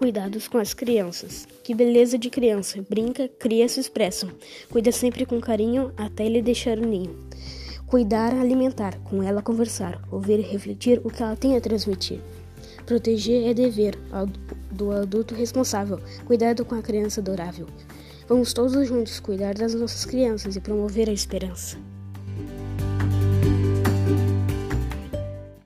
Cuidados com as crianças. Que beleza de criança. Brinca, cria, se expressa. Cuida sempre com carinho até ele deixar o ninho. Cuidar, alimentar, com ela conversar, ouvir e refletir o que ela tem a transmitir. Proteger é dever do adulto responsável. Cuidado com a criança adorável. Vamos todos juntos cuidar das nossas crianças e promover a esperança.